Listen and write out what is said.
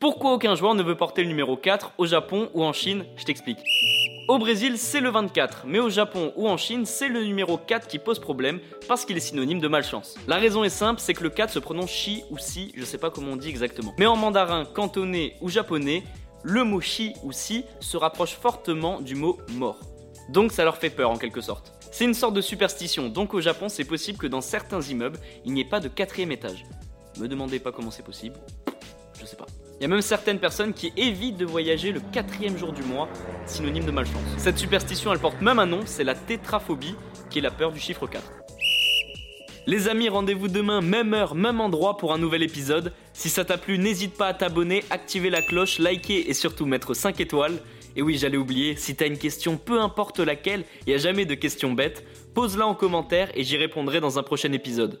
Pourquoi aucun joueur ne veut porter le numéro 4 au Japon ou en Chine? Je t'explique. Au Brésil, c'est le 24, mais au Japon ou en Chine, c'est le numéro 4 qui pose problème parce qu'il est synonyme de malchance. La raison est simple, c'est que le 4 se prononce chi ou si, je sais pas comment on dit exactement. Mais en mandarin, cantonais ou japonais, le mot chi ou si se rapproche fortement du mot mort. Donc ça leur fait peur en quelque sorte. C'est une sorte de superstition, donc au Japon c'est possible que dans certains immeubles, il n'y ait pas de quatrième étage. Me demandez pas comment c'est possible, je sais pas. Il y a même certaines personnes qui évitent de voyager le quatrième jour du mois, synonyme de malchance. Cette superstition, elle porte même un nom, c'est la tétraphobie, qui est la peur du chiffre 4. Les amis, rendez-vous demain, même heure, même endroit pour un nouvel épisode. Si ça t'a plu, n'hésite pas à t'abonner, activer la cloche, liker et surtout mettre 5 étoiles. Et oui, j'allais oublier, si t'as une question, peu importe laquelle, il n'y a jamais de questions bêtes, pose-la en commentaire et j'y répondrai dans un prochain épisode.